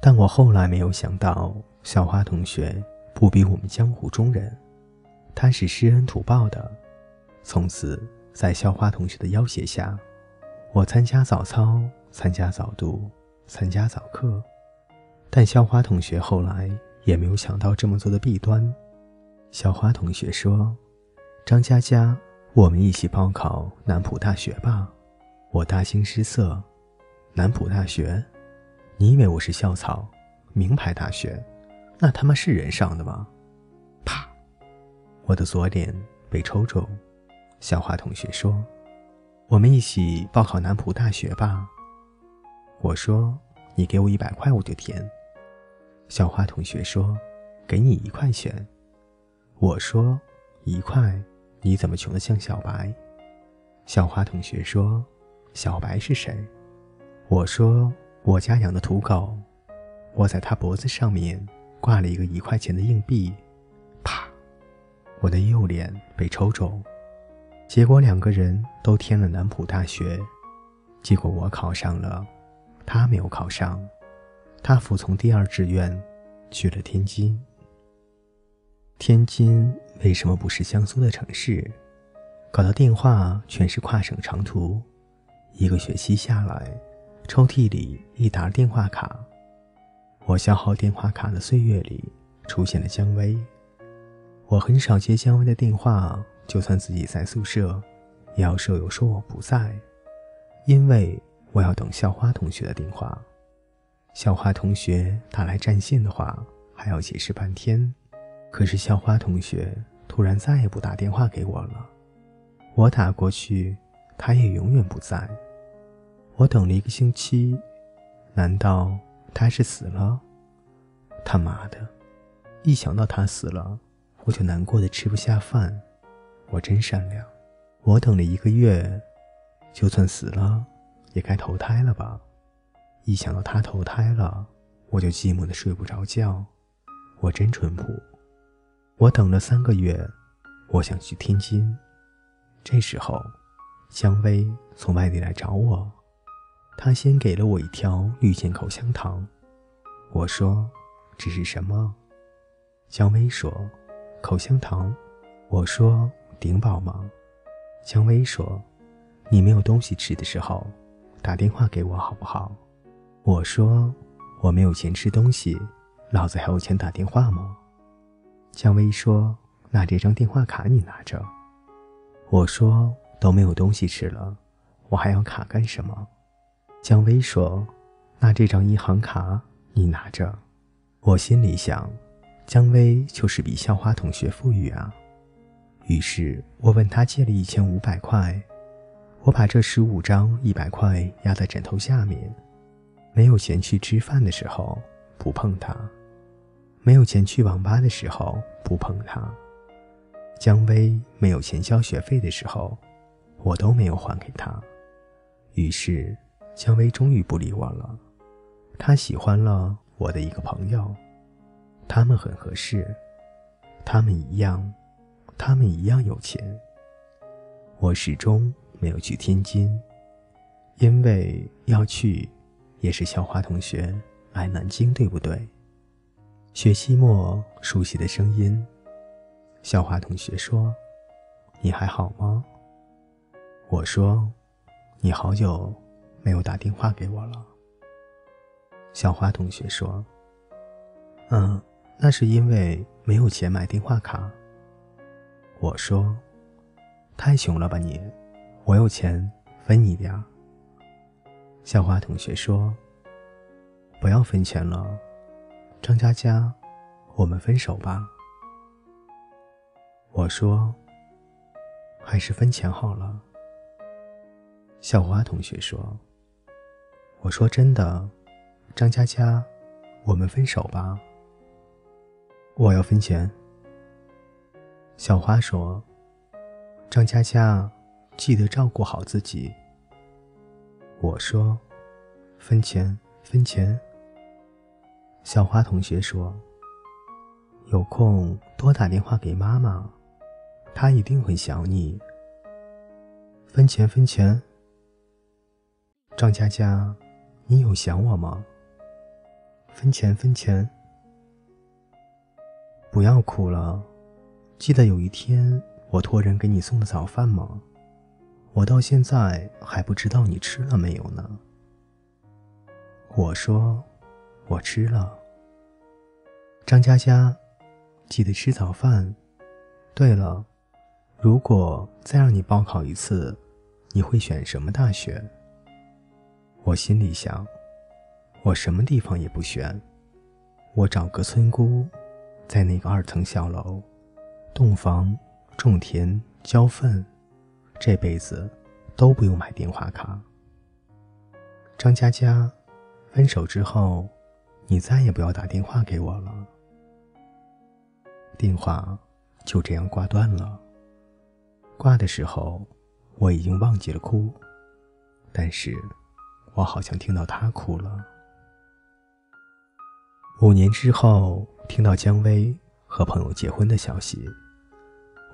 但我后来没有想到，校花同学不比我们江湖中人，他是施恩图报的。从此，在校花同学的要挟下，我参加早操，参加早读，参加早课。但校花同学后来也没有想到这么做的弊端。校花同学说：“张佳佳，我们一起报考南浦大学吧。”我大惊失色。南浦大学？你以为我是校草？名牌大学？那他妈是人上的吗？啪！我的左脸被抽中。校花同学说：“我们一起报考南浦大学吧。”我说：“你给我一百块，我就填。”校花同学说：“给你一块钱。”我说：“一块？你怎么穷得像小白？”校花同学说：“小白是谁？”我说：“我家养的土狗。”我在他脖子上面挂了一个一块钱的硬币。啪！我的右脸被抽中。结果两个人都填了南浦大学。结果我考上了，他没有考上。他服从第二志愿，去了天津。天津为什么不是江苏的城市？搞到电话全是跨省长途，一个学期下来。抽屉里一沓电话卡，我消耗电话卡的岁月里出现了姜薇。我很少接姜薇的电话，就算自己在宿舍，也要舍友说我不在，因为我要等校花同学的电话。校花同学打来占线的话，还要解释半天。可是校花同学突然再也不打电话给我了，我打过去，他也永远不在。我等了一个星期，难道他是死了？他妈的！一想到他死了，我就难过的吃不下饭。我真善良。我等了一个月，就算死了，也该投胎了吧？一想到他投胎了，我就寂寞的睡不着觉。我真淳朴。我等了三个月，我想去天津。这时候，姜薇从外地来找我。他先给了我一条绿箭口香糖，我说：“这是什么？”姜薇说：“口香糖。”我说：“顶饱吗？”姜薇说：“你没有东西吃的时候，打电话给我好不好？”我说：“我没有钱吃东西，老子还有钱打电话吗？”姜薇说：“那这张电话卡你拿着。”我说：“都没有东西吃了，我还要卡干什么？”姜薇说：“那这张银行卡你拿着。”我心里想，姜薇就是比校花同学富裕啊。于是我问他借了一千五百块，我把这十五张一百块压在枕头下面。没有钱去吃饭的时候不碰它，没有钱去网吧的时候不碰它。姜薇没有钱交学费的时候，我都没有还给他。于是。姜薇终于不理我了，她喜欢了我的一个朋友，他们很合适，他们一样，他们一样有钱。我始终没有去天津，因为要去，也是校花同学来南京，对不对？学期末熟悉的声音，校花同学说：“你还好吗？”我说：“你好久。”没有打电话给我了。小花同学说：“嗯，那是因为没有钱买电话卡。”我说：“太穷了吧你，我有钱分你点儿。”小花同学说：“不要分钱了，张佳佳，我们分手吧。”我说：“还是分钱好了。”小花同学说。我说真的，张佳佳，我们分手吧。我要分钱。小花说：“张佳佳，记得照顾好自己。”我说：“分钱，分钱。”小花同学说：“有空多打电话给妈妈，她一定会想你。”分钱，分钱。张佳佳。你有想我吗？分钱分钱。不要哭了，记得有一天我托人给你送的早饭吗？我到现在还不知道你吃了没有呢。我说，我吃了。张佳佳，记得吃早饭。对了，如果再让你报考一次，你会选什么大学？我心里想，我什么地方也不选，我找个村姑，在那个二层小楼，洞房、种田、浇粪，这辈子都不用买电话卡。张佳佳。分手之后，你再也不要打电话给我了。电话就这样挂断了。挂的时候，我已经忘记了哭，但是我好像听到他哭了。五年之后，听到姜薇和朋友结婚的消息，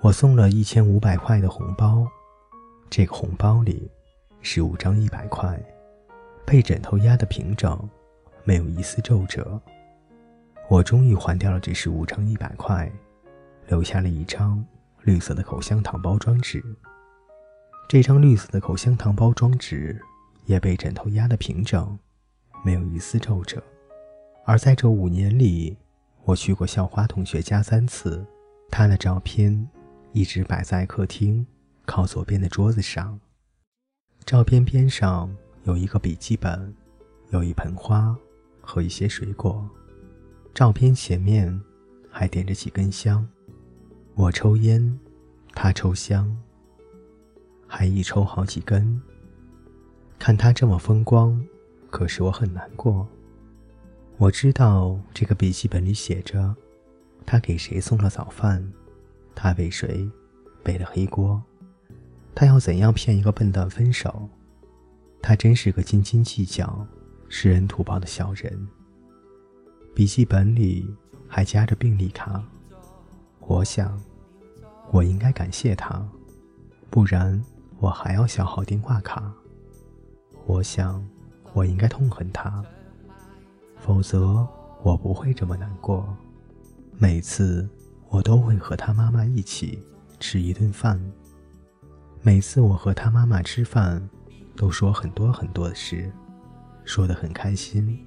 我送了一千五百块的红包，这个红包里是五张一百块。被枕头压得平整，没有一丝皱褶。我终于还掉了这十五张一百块，留下了一张绿色的口香糖包装纸。这张绿色的口香糖包装纸也被枕头压得平整，没有一丝皱褶。而在这五年里，我去过校花同学家三次，她的照片一直摆在客厅靠左边的桌子上，照片边上。有一个笔记本，有一盆花和一些水果。照片前面还点着几根香。我抽烟，他抽香，还一抽好几根。看他这么风光，可是我很难过。我知道这个笔记本里写着，他给谁送了早饭，他为谁背了黑锅，他要怎样骗一个笨蛋分手。他真是个斤斤计较、施恩图报的小人。笔记本里还夹着病历卡，我想，我应该感谢他，不然我还要消耗电话卡。我想，我应该痛恨他，否则我不会这么难过。每次我都会和他妈妈一起吃一顿饭。每次我和他妈妈吃饭。都说很多很多的事，说得很开心，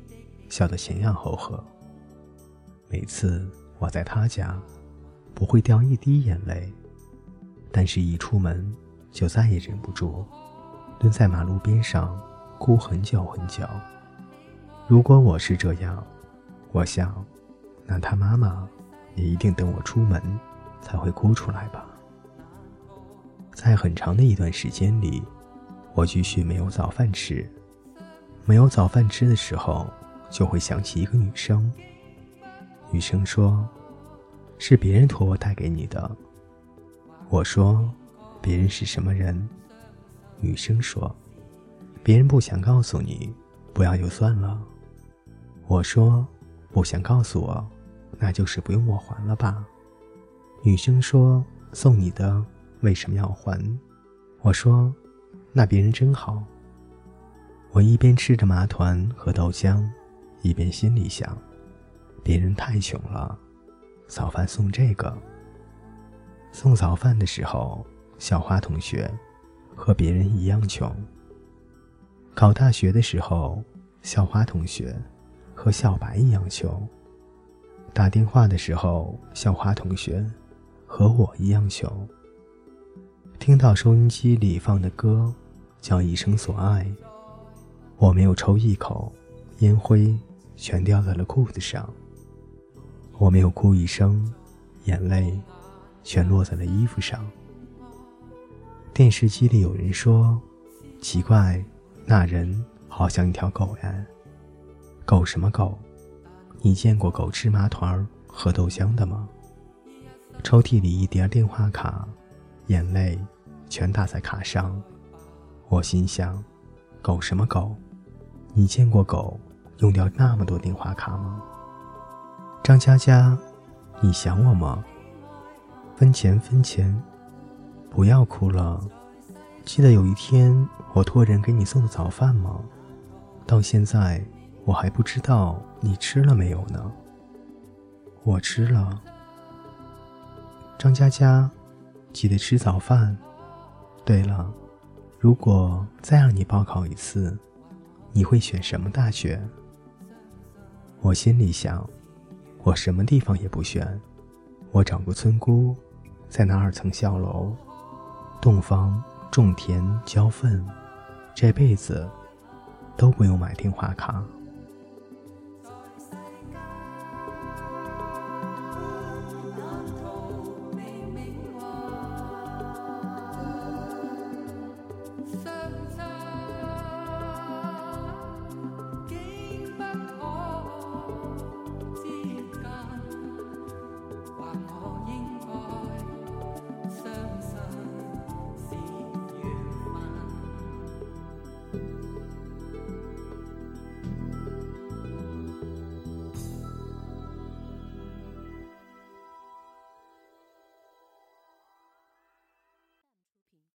笑得前仰后合。每次我在他家，不会掉一滴眼泪，但是一出门就再也忍不住，蹲在马路边上哭很久很久。如果我是这样，我想，那他妈妈也一定等我出门才会哭出来吧。在很长的一段时间里。我继续没有早饭吃，没有早饭吃的时候，就会想起一个女生。女生说：“是别人托我带给你的。”我说：“别人是什么人？”女生说：“别人不想告诉你，不要就算了。”我说：“不想告诉我，那就是不用我还了吧？”女生说：“送你的为什么要还？”我说。那别人真好。我一边吃着麻团和豆浆，一边心里想：别人太穷了，早饭送这个。送早饭的时候，小花同学和别人一样穷。考大学的时候，校花同学和小白一样穷。打电话的时候，校花同学和我一样穷。听到收音机里放的歌。叫一生所爱，我没有抽一口，烟灰全掉在了裤子上。我没有哭一声，眼泪全落在了衣服上。电视机里有人说：“奇怪，那人好像一条狗呀。”狗什么狗？你见过狗吃麻团儿喝豆浆的吗？抽屉里一叠电话卡，眼泪全打在卡上。我心想：“狗什么狗？你见过狗用掉那么多电话卡吗？”张佳佳，你想我吗？分钱分钱，不要哭了。记得有一天我托人给你送的早饭吗？到现在我还不知道你吃了没有呢。我吃了。张佳佳，记得吃早饭。对了，如果再让你报考一次，你会选什么大学？我心里想，我什么地方也不选。我找个村姑，在那二层小楼，洞房、种田、浇粪，这辈子都不用买电话卡。